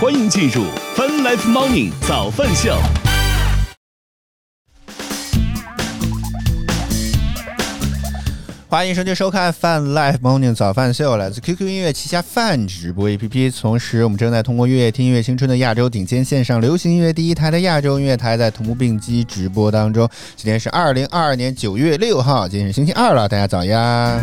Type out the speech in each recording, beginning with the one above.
欢迎进入 Fun Life Morning 早饭秀。欢迎收听收看 Fun Life Morning 早饭秀，来自 QQ 音乐旗下饭直播 APP。同时，我们正在通过乐听音乐青春的亚洲顶尖线上流行音乐第一台的亚洲音乐台，在同步并机直播当中。今天是二零二二年九月六号，今天是星期二了，大家早呀！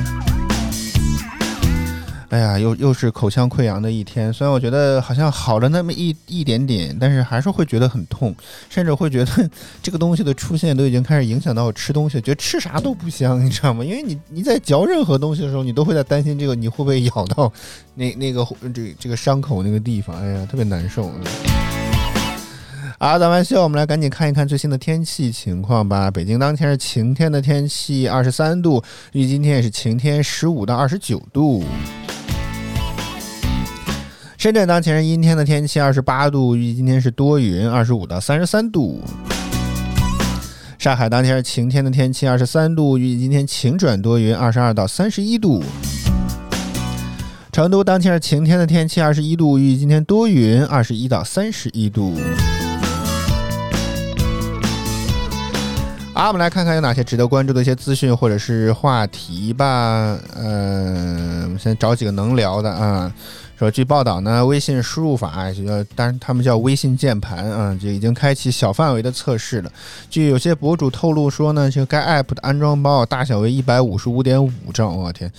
哎呀，又又是口腔溃疡的一天。虽然我觉得好像好了那么一一点点，但是还是会觉得很痛，甚至会觉得这个东西的出现都已经开始影响到我吃东西，觉得吃啥都不香，你知道吗？因为你你在嚼任何东西的时候，你都会在担心这个你会不会咬到那那个这这个伤口那个地方，哎呀，特别难受。好，早饭秀，我们来赶紧看一看最新的天气情况吧。北京当前是晴天的天气，二十三度，预计今天也是晴天，十五到二十九度。深圳当前是阴天的天气，二十八度，预计今天是多云，二十五到三十三度。上海当前是晴天的天气，二十三度，预计今天晴转多云，二十二到三十一度。成都当前是晴天的天气，二十一度，预计今天多云，二十一到三十一度。好，我们来看看有哪些值得关注的一些资讯或者是话题吧。嗯，我们先找几个能聊的啊。说，据报道呢，微信输入法就叫，当然他们叫微信键盘啊，就已经开启小范围的测试了。据有些博主透露说呢，就该 app 的安装包大小为一百五十五点五兆，我天！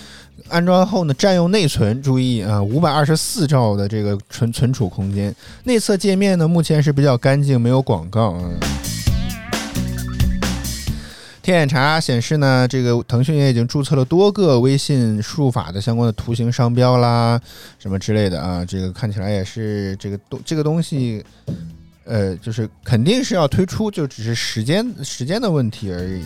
安装后呢，占用内存，注意啊，五百二十四兆的这个存存储空间。内测界面呢，目前是比较干净，没有广告啊。天眼查显示呢，这个腾讯也已经注册了多个微信输入法的相关的图形商标啦，什么之类的啊，这个看起来也是这个东这个东西，呃，就是肯定是要推出，就只是时间时间的问题而已。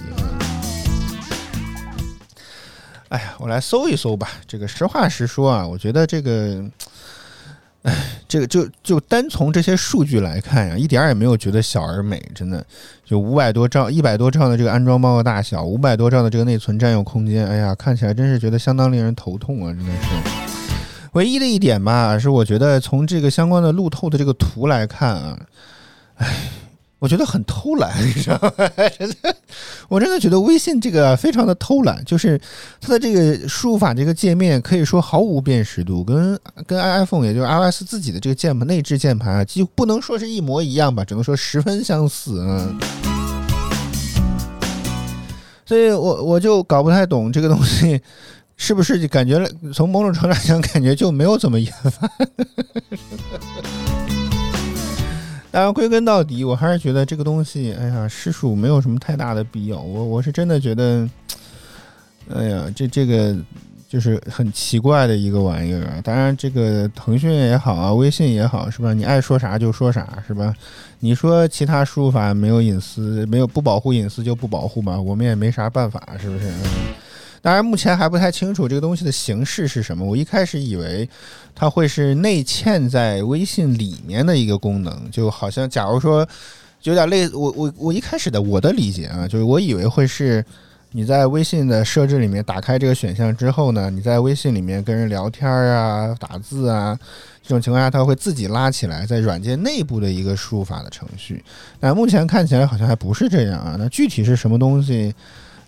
哎呀，我来搜一搜吧。这个实话实说啊，我觉得这个。哎，这个就就单从这些数据来看呀，一点儿也没有觉得小而美，真的。就五百多兆、一百多兆的这个安装包的大小，五百多兆的这个内存占用空间，哎呀，看起来真是觉得相当令人头痛啊！真的是。唯一的一点吧，是我觉得从这个相关的路透的这个图来看啊，哎。我觉得很偷懒，你知道吗？我真的觉得微信这个非常的偷懒，就是它的这个输入法这个界面可以说毫无辨识度，跟跟 iPhone 也就是 iOS 自己的这个键盘内置键盘啊，几乎不能说是一模一样吧，只能说十分相似嗯。所以我我就搞不太懂这个东西是不是感觉从某种程度上讲，感觉就没有怎么研发。当然，归根到底，我还是觉得这个东西，哎呀，实属没有什么太大的必要。我我是真的觉得，哎呀，这这个就是很奇怪的一个玩意儿。当然，这个腾讯也好啊，微信也好，是吧？你爱说啥就说啥，是吧？你说其他输入法没有隐私，没有不保护隐私就不保护吧，我们也没啥办法，是不是？当然，目前还不太清楚这个东西的形式是什么。我一开始以为它会是内嵌在微信里面的一个功能，就好像假如说有点类我我我一开始的我的理解啊，就是我以为会是你在微信的设置里面打开这个选项之后呢，你在微信里面跟人聊天啊、打字啊这种情况下，它会自己拉起来在软件内部的一个输入法的程序。但目前看起来好像还不是这样啊。那具体是什么东西？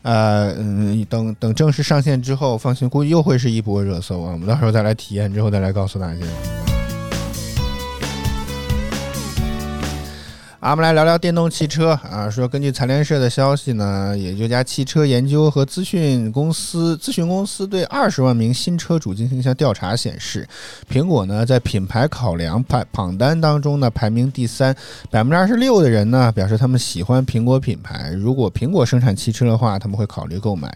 呃嗯，等等正式上线之后，放心，估计又会是一波热搜啊！我们到时候再来体验，之后再来告诉大家。啊，我们来聊聊电动汽车啊。说根据财联社的消息呢，也就家汽车研究和资讯公司咨询公司对二十万名新车主进行一项调查显示，苹果呢在品牌考量排榜单当中呢排名第三，百分之二十六的人呢表示他们喜欢苹果品牌，如果苹果生产汽车的话，他们会考虑购买。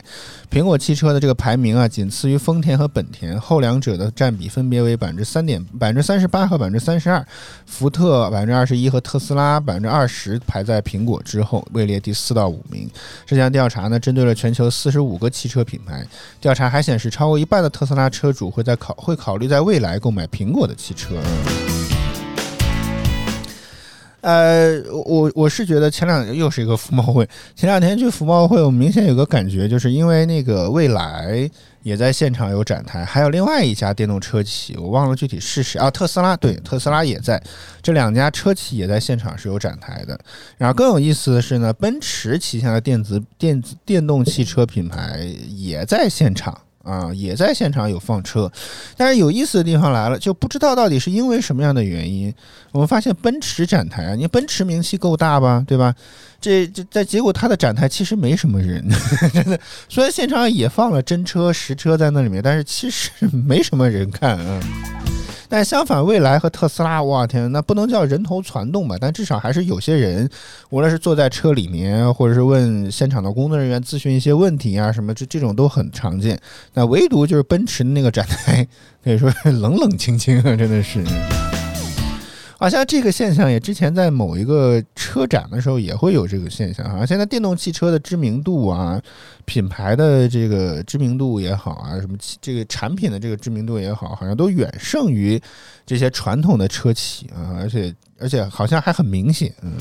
苹果汽车的这个排名啊，仅次于丰田和本田，后两者的占比分别为百分之三点百分之三十八和百分之三十二，福特百分之二十一和特斯拉百。百分之二十排在苹果之后，位列第四到五名。这项调查呢，针对了全球四十五个汽车品牌。调查还显示，超过一半的特斯拉车主会在考会考虑在未来购买苹果的汽车。呃，我我是觉得前两又是一个服贸会，前两天去服贸会，我明显有个感觉，就是因为那个蔚来也在现场有展台，还有另外一家电动车企，我忘了具体是谁啊，特斯拉对，特斯拉也在，这两家车企也在现场是有展台的。然后更有意思的是呢，奔驰旗下的电子电子电动汽车品牌也在现场。啊，也在现场有放车，但是有意思的地方来了，就不知道到底是因为什么样的原因，我们发现奔驰展台啊，你奔驰名气够大吧，对吧？这这在结果它的展台其实没什么人，真的，虽然现场也放了真车实车在那里面，但是其实没什么人看啊。但相反，蔚来和特斯拉，哇天，那不能叫人头攒动吧？但至少还是有些人，无论是坐在车里面，或者是问现场的工作人员咨询一些问题啊，什么这这种都很常见。那唯独就是奔驰的那个展台，可以说冷冷清清啊，真的是。好像这个现象也之前在某一个车展的时候也会有这个现象啊。现在电动汽车的知名度啊，品牌的这个知名度也好啊，什么这个产品的这个知名度也好，好像都远胜于这些传统的车企啊，而且而且好像还很明显，嗯。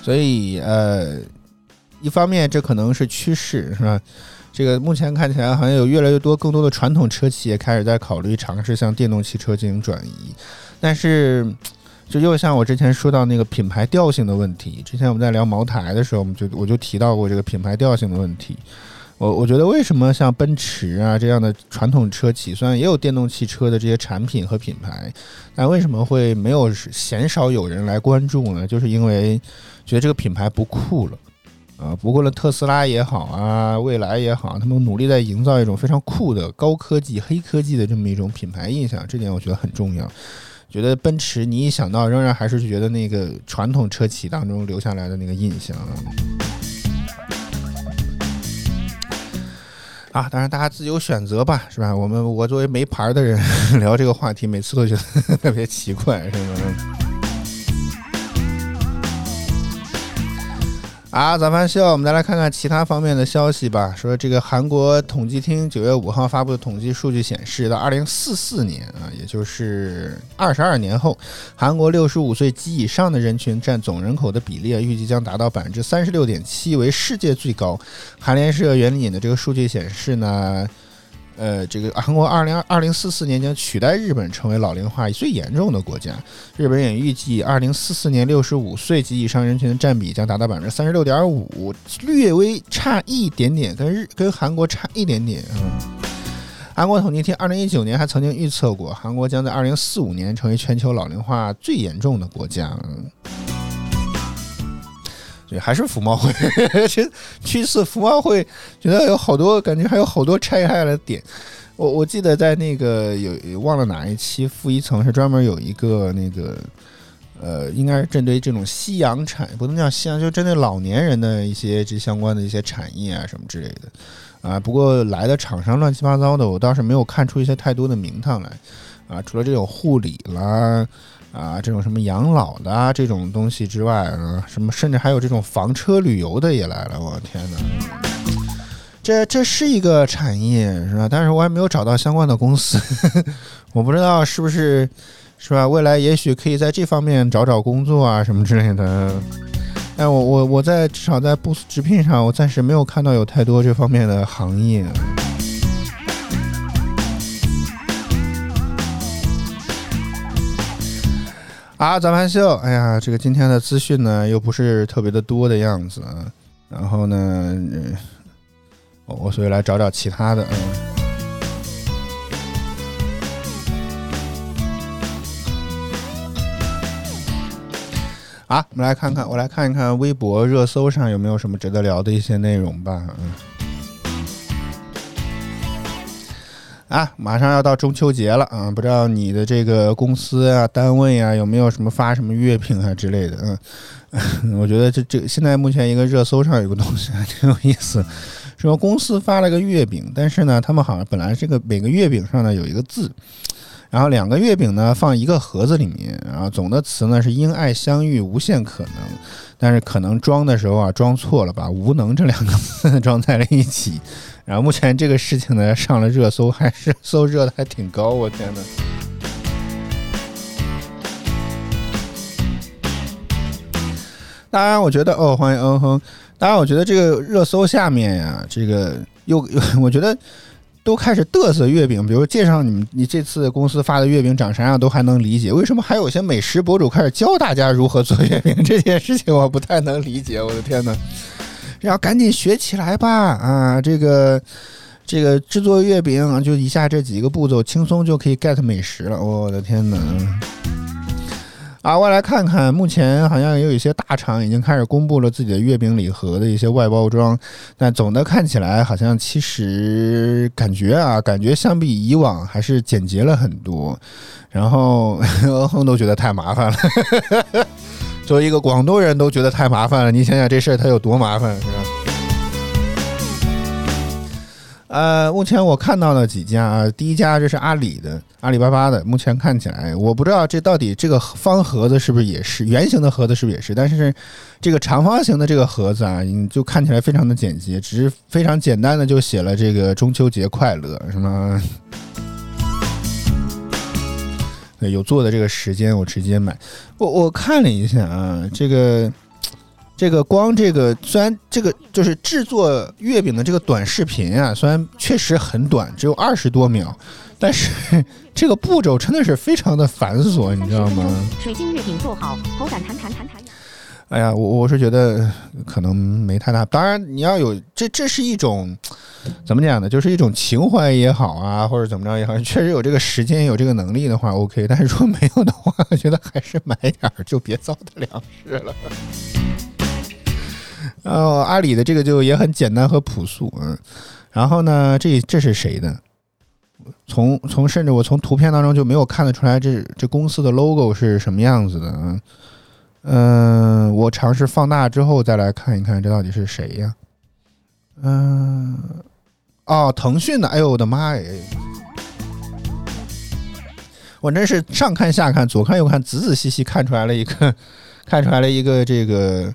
所以呃，一方面这可能是趋势，是吧？这个目前看起来好像有越来越多、更多的传统车企也开始在考虑尝试向电动汽车进行转移，但是就又像我之前说到那个品牌调性的问题，之前我们在聊茅台的时候，我们就我就提到过这个品牌调性的问题。我我觉得为什么像奔驰啊这样的传统车企，虽然也有电动汽车的这些产品和品牌，但为什么会没有鲜少有人来关注呢？就是因为觉得这个品牌不酷了。啊，不过呢，特斯拉也好啊，蔚来也好，他们努力在营造一种非常酷的高科技、黑科技的这么一种品牌印象，这点我觉得很重要。觉得奔驰，你一想到，仍然还是觉得那个传统车企当中留下来的那个印象。啊，啊当然大家自由选择吧，是吧？我们我作为没牌的人 聊这个话题，每次都觉得 特别奇怪，是吗？啊，早饭秀，我们再来看看其他方面的消息吧。说这个韩国统计厅九月五号发布的统计数据显示，到二零四四年啊，也就是二十二年后，韩国六十五岁及以上的人群占总人口的比例啊预计将达到百分之三十六点七，为世界最高。韩联社援引的这个数据显示呢。呃，这个韩国二零二零四四年将取代日本成为老龄化最严重的国家。日本也预计二零四四年六十五岁及以上人群的占比将达到百分之三十六点五，略微差一点点，跟日跟韩国差一点点。嗯，韩国统计厅二零一九年还曾经预测过，韩国将在二零四五年成为全球老龄化最严重的国家。对，还是服贸会，去去次服贸会，觉得有好多感觉，还有好多拆开的点。我我记得在那个有忘了哪一期负一层是专门有一个那个呃，应该是针对这种夕阳产，不能叫夕阳，就针对老年人的一些这相关的一些产业啊什么之类的啊。不过来的厂商乱七八糟的，我倒是没有看出一些太多的名堂来啊。除了这种护理啦。啊，这种什么养老的啊，这种东西之外啊，什么甚至还有这种房车旅游的也来了，我天哪！这这是一个产业是吧？但是我还没有找到相关的公司，我不知道是不是是吧？未来也许可以在这方面找找工作啊什么之类的。但我我我在至少在 Boost 直聘上，我暂时没有看到有太多这方面的行业。啊，早盘秀，哎呀，这个今天的资讯呢又不是特别的多的样子啊，然后呢，我所以来找找其他的，嗯。啊，我们来看看，我来看一看微博热搜上有没有什么值得聊的一些内容吧，嗯。啊，马上要到中秋节了啊！不知道你的这个公司啊、单位啊有没有什么发什么月饼啊之类的？嗯，我觉得这这现在目前一个热搜上有个东西还挺有意思，说公司发了个月饼，但是呢，他们好像本来这个每个月饼上呢有一个字，然后两个月饼呢放一个盒子里面，然后总的词呢是因爱相遇，无限可能，但是可能装的时候啊装错了，把无能这两个字 装在了一起。然后目前这个事情呢 上了热搜还热搜热的还挺高我天呐。当然我觉得哦欢迎嗯哼。当然我觉得这个热搜下面呀这个又又 我觉得都开始嘚瑟月饼比如介绍你你这次公司发的月饼长啥样都还能理解。为什么还有些美食博主开始教大家如何做月饼这件事情我不太能理解我的天呐。要赶紧学起来吧！啊，这个这个制作月饼就以下这几个步骤，轻松就可以 get 美食了。我的天哪！啊，我来看看，目前好像也有一些大厂已经开始公布了自己的月饼礼盒的一些外包装，但总的看起来好像其实感觉啊，感觉相比以往还是简洁了很多，然后 哼都觉得太麻烦了。作为一个广东人都觉得太麻烦了，你想想这事儿它有多麻烦，是吧？呃，目前我看到了几家啊，第一家这是阿里的，阿里巴巴的。目前看起来，我不知道这到底这个方盒子是不是也是圆形的盒子是不是也是，但是这个长方形的这个盒子啊，你就看起来非常的简洁，只是非常简单的就写了这个中秋节快乐，什么？有做的这个时间我直接买。我我看了一下啊，这个。这个光这个虽然这个就是制作月饼的这个短视频啊，虽然确实很短，只有二十多秒，但是这个步骤真的是非常的繁琐，你知道吗？水晶月饼做好，口感弹弹弹弹。哎呀，我我是觉得可能没太大。当然你要有这这是一种怎么讲呢？就是一种情怀也好啊，或者怎么着也好，确实有这个时间有这个能力的话，OK。但是如果没有的话，我觉得还是买点儿，就别糟蹋粮食了。呃，阿里的这个就也很简单和朴素，嗯，然后呢，这这是谁的？从从甚至我从图片当中就没有看得出来这这公司的 logo 是什么样子的，嗯嗯，我尝试放大之后再来看一看这到底是谁呀？嗯，哦，腾讯的，哎呦我的妈呀！我真是上看下看左看右看，仔仔细细看出来了一个，看出来了一个这个。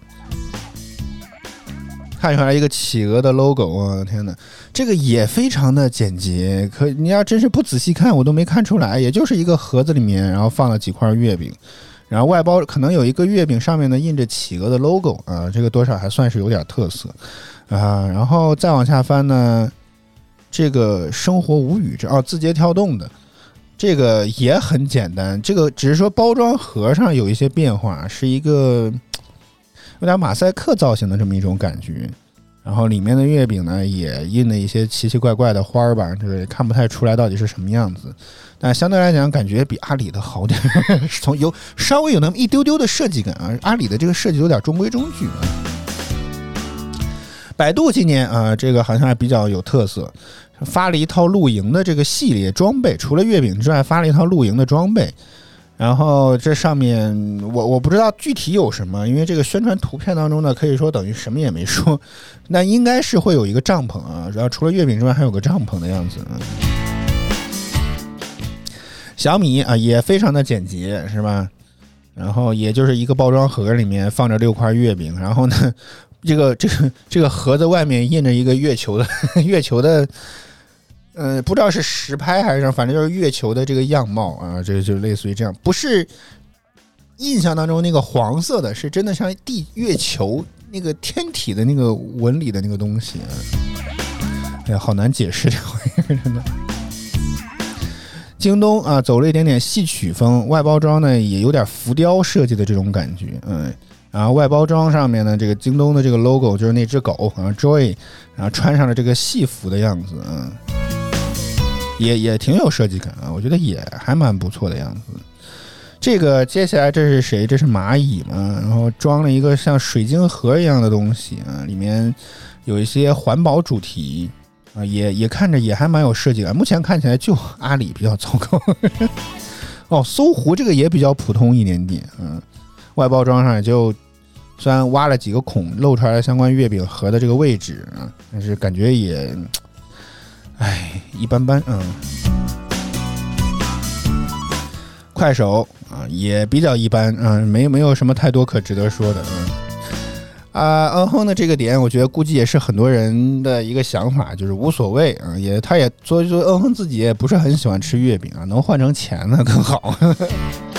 看出来一个企鹅的 logo 啊！天哪，这个也非常的简洁。可你要真是不仔细看，我都没看出来，也就是一个盒子里面，然后放了几块月饼，然后外包可能有一个月饼上面呢印着企鹅的 logo 啊，这个多少还算是有点特色啊。然后再往下翻呢，这个生活无语这哦，字节跳动的这个也很简单，这个只是说包装盒上有一些变化，是一个。有点马赛克造型的这么一种感觉，然后里面的月饼呢也印了一些奇奇怪怪的花儿吧，就是看不太出来到底是什么样子，但相对来讲感觉比阿里的好点，从有稍微有那么一丢丢的设计感啊，阿里的这个设计有点中规中矩啊。百度今年啊，这个好像还比较有特色，发了一套露营的这个系列装备，除了月饼之外，发了一套露营的装备。然后这上面我我不知道具体有什么，因为这个宣传图片当中呢，可以说等于什么也没说。那应该是会有一个帐篷啊，然后除了月饼之外，还有个帐篷的样子。小米啊，也非常的简洁，是吧？然后也就是一个包装盒里面放着六块月饼，然后呢，这个这个这个盒子外面印着一个月球的 月球的。呃，不知道是实拍还是什么，反正就是月球的这个样貌啊，这就类似于这样，不是印象当中那个黄色的，是真的像地月球那个天体的那个纹理的那个东西啊。哎呀，好难解释这玩意儿，真的。京东啊，走了一点点戏曲风，外包装呢也有点浮雕设计的这种感觉，嗯，然后外包装上面呢，这个京东的这个 logo 就是那只狗啊，Joy，然后穿上了这个戏服的样子，嗯。也也挺有设计感啊，我觉得也还蛮不错的样子。这个接下来这是谁？这是蚂蚁嘛？然后装了一个像水晶盒一样的东西啊，里面有一些环保主题啊，也也看着也还蛮有设计感。目前看起来就阿里比较糟糕。哦，搜狐这个也比较普通一点点，嗯，外包装上也就虽然挖了几个孔，露出来相关月饼盒的这个位置啊，但是感觉也。哎，一般般，嗯。快手啊，也比较一般，嗯，没没有什么太多可值得说的，嗯。啊，嗯哼的这个点，我觉得估计也是很多人的一个想法，就是无所谓啊，也他也所以说，嗯哼自己也不是很喜欢吃月饼啊，能换成钱呢更好。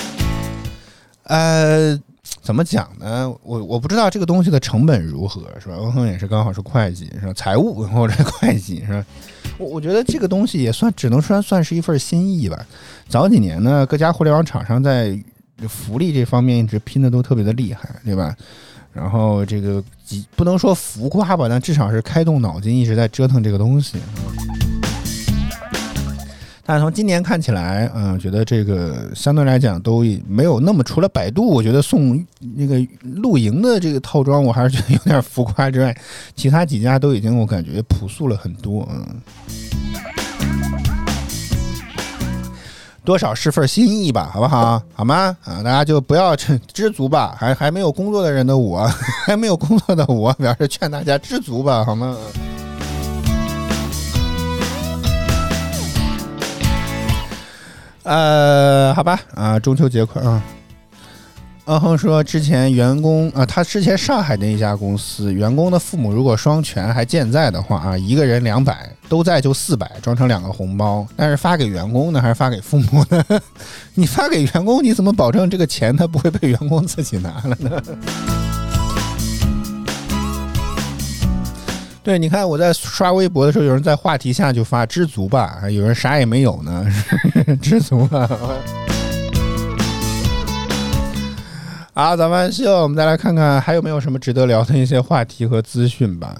呃，怎么讲呢？我我不知道这个东西的成本如何，是吧？文恒也是刚好是会计，是吧？财务或者会计，是吧？我我觉得这个东西也算只能算算是一份心意吧。早几年呢，各家互联网厂商在福利这方面一直拼的都特别的厉害，对吧？然后这个几不能说浮夸吧，但至少是开动脑筋一直在折腾这个东西。但是从今年看起来，嗯，觉得这个相对来讲都没有那么，除了百度，我觉得送那个露营的这个套装，我还是觉得有点浮夸之外，其他几家都已经我感觉朴素了很多，嗯，多少是份心意吧，好不好？好吗？啊，大家就不要知足吧，还还没有工作的人的我，还没有工作的我，表示劝大家知足吧，好吗？呃，好吧，啊，中秋节快啊！嗯哼说，之前员工啊，他之前上海的一家公司，员工的父母如果双全还健在的话啊，一个人两百，都在就四百，装成两个红包。但是发给员工呢，还是发给父母呢？你发给员工，你怎么保证这个钱他不会被员工自己拿了呢？对，你看我在刷微博的时候，有人在话题下就发“知足吧”，有人啥也没有呢，知足吧。好，咱们希望，我们再来看看还有没有什么值得聊的一些话题和资讯吧。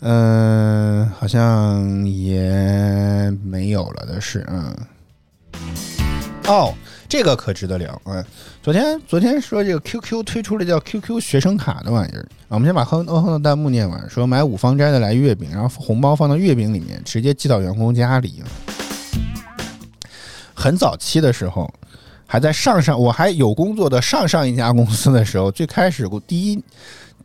嗯，好像也没有了的是，嗯。哦。这个可值得聊啊！昨天昨天说这个 QQ 推出了叫 QQ 学生卡的玩意儿啊，我们先把哼哼的弹幕念完。说买五芳斋的来月饼，然后红包放到月饼里面，直接寄到员工家里。很早期的时候，还在上上我还有工作的上上一家公司的时候，最开始第一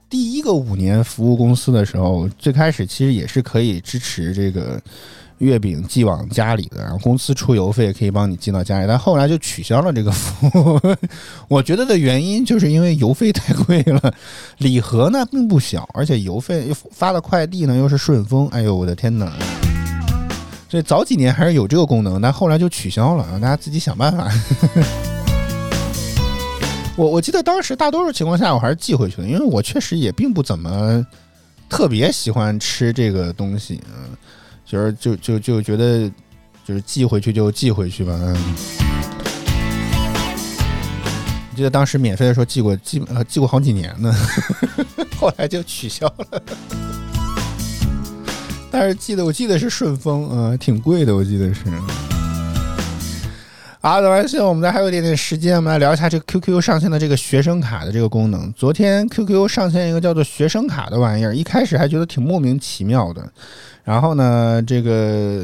第一个五年服务公司的时候，最开始其实也是可以支持这个。月饼寄往家里的，然后公司出邮费可以帮你寄到家里，但后来就取消了这个服务。我觉得的原因就是因为邮费太贵了，礼盒呢并不小，而且邮费又发的快递呢又是顺丰，哎呦我的天哪！所以早几年还是有这个功能，但后来就取消了，大家自己想办法。我我记得当时大多数情况下我还是寄回去的，因为我确实也并不怎么特别喜欢吃这个东西，嗯。就是就就就觉得，就是寄回去就寄回去吧。嗯，记得当时免费的时候寄过，寄呃寄过好几年呢，后来就取消了。但是记得我记得是顺丰，嗯，挺贵的，我记得是。好，的，完现我们再还有一点点时间，我们来聊一下这个 QQ 上线的这个学生卡的这个功能。昨天 QQ 上线一个叫做学生卡的玩意儿，一开始还觉得挺莫名其妙的。然后呢，这个，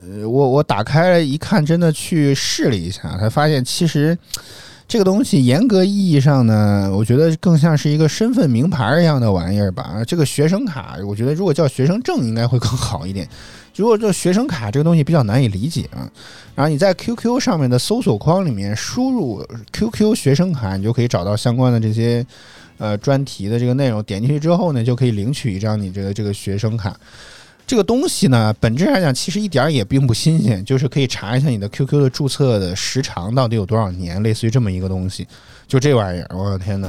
呃，我我打开了一看，真的去试了一下，才发现其实这个东西严格意义上呢，我觉得更像是一个身份名牌一样的玩意儿吧。这个学生卡，我觉得如果叫学生证应该会更好一点。如果这学生卡这个东西比较难以理解啊，然后你在 QQ 上面的搜索框里面输入 QQ 学生卡，你就可以找到相关的这些呃专题的这个内容，点进去之后呢，就可以领取一张你这个这个学生卡。这个东西呢，本质上讲其实一点也并不新鲜，就是可以查一下你的 QQ 的注册的时长到底有多少年，类似于这么一个东西。就这玩意儿，我的天哪！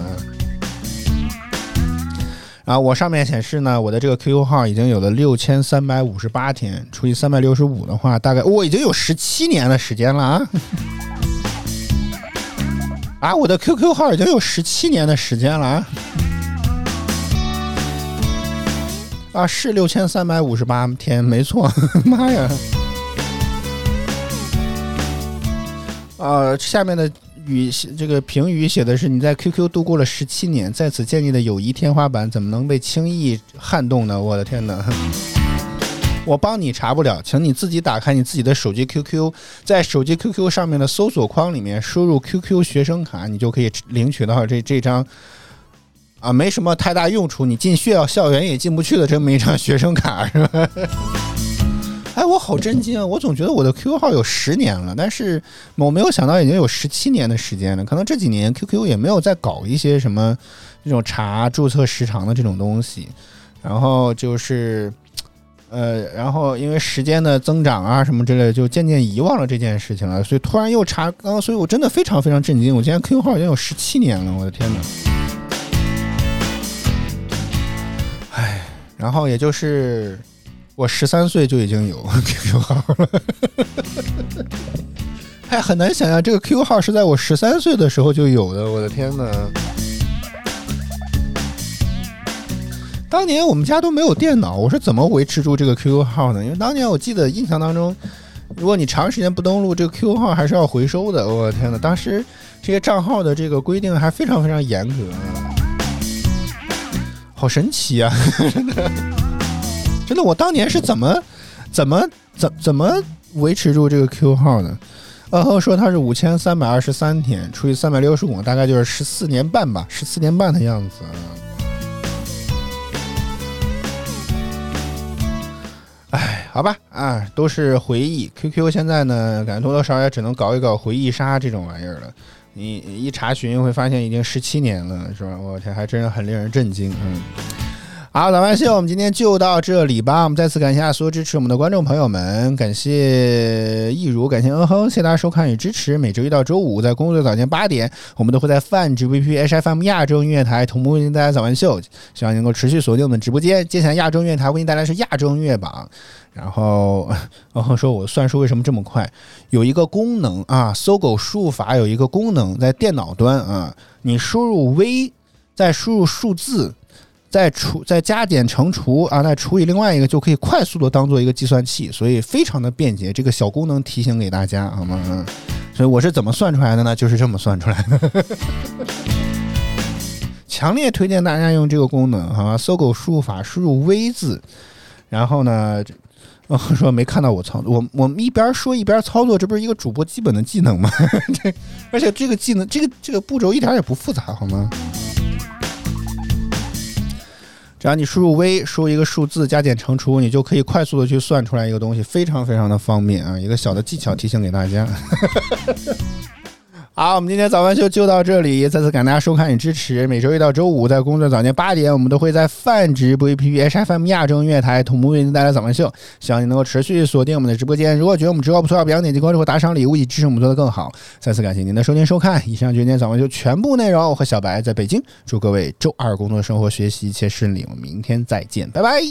啊，我上面显示呢，我的这个 QQ 号已经有了六千三百五十八天，除以三百六十五的话，大概我已经有十七年的时间了啊！啊，我的 QQ 号已经有十七年的时间了啊！啊，是六千三百五十八天，没错，妈呀！啊，下面的语这个评语写的是你在 QQ 度过了十七年，在此建立的友谊天花板怎么能被轻易撼动呢？我的天哪！我帮你查不了，请你自己打开你自己的手机 QQ，在手机 QQ 上面的搜索框里面输入 QQ 学生卡，你就可以领取到这这张。啊，没什么太大用处，你进学校校园也进不去的这么一张学生卡是吧？哎，我好震惊啊！我总觉得我的 QQ 号有十年了，但是我没有想到已经有十七年的时间了。可能这几年 QQ 也没有再搞一些什么这种查注册时长的这种东西。然后就是，呃，然后因为时间的增长啊什么之类的，就渐渐遗忘了这件事情了。所以突然又查，刚刚，所以我真的非常非常震惊。我今天 QQ 号已经有十七年了，我的天哪！唉，然后也就是我十三岁就已经有 QQ 号了，哎，很难想象这个 QQ 号是在我十三岁的时候就有的，我的天哪！当年我们家都没有电脑，我是怎么维持住这个 QQ 号呢？因为当年我记得印象当中，如果你长时间不登录，这个 QQ 号还是要回收的。我的天哪，当时这些账号的这个规定还非常非常严格，好神奇啊！真的，真的，我当年是怎么怎么怎怎么维持住这个 Q 号的？然后说它是五千三百二十三天除以三百六十五，大概就是十四年半吧，十四年半的样子。哎，好吧，啊，都是回忆。QQ 现在呢，感觉多多少少也只能搞一搞回忆杀这种玩意儿了。你一查询会发现已经十七年了，是吧？我天，还真是很令人震惊。嗯。好，早安秀，我们今天就到这里吧。我们再次感谢所有支持我们的观众朋友们，感谢易如，感谢嗯哼，谢谢大家收看与支持。每周一到周五在工作早间八点，我们都会在泛直 VP HFM 亚洲音乐台同步为您带来早安秀，希望能够持续锁定我们直播间。接下来亚洲音乐台为您带来是亚洲音乐榜。然后嗯哼说，我算数为什么这么快？有一个功能啊，搜狗输入法有一个功能，在电脑端啊，你输入 V，再输入数字。再除再加减乘除啊，再除以另外一个就可以快速的当做一个计算器，所以非常的便捷。这个小功能提醒给大家好吗？嗯，所以我是怎么算出来的呢？就是这么算出来的。强烈推荐大家用这个功能，好吗？搜狗输入法输入 V 字，然后呢，说没看到我操作，我我们一边说一边操作，这不是一个主播基本的技能吗？这而且这个技能，这个这个步骤一点也不复杂，好吗？只要你输入 V，输入一个数字，加减乘除，你就可以快速的去算出来一个东西，非常非常的方便啊！一个小的技巧提醒给大家。好，我们今天早饭秀就到这里，再次感谢大家收看与支持。每周一到周五在工作早间八点，我们都会在泛直播 APP HFM 亚洲音乐台同步为您带来早饭秀。希望你能够持续锁定我们的直播间。如果觉得我们直播不错，别忘点击关注和打赏礼物，以支持我们做得更好。再次感谢您的收听收看。以上就是今天早饭秀全部内容。我和小白在北京，祝各位周二工作、生活、学习一切顺利。我们明天再见，拜拜。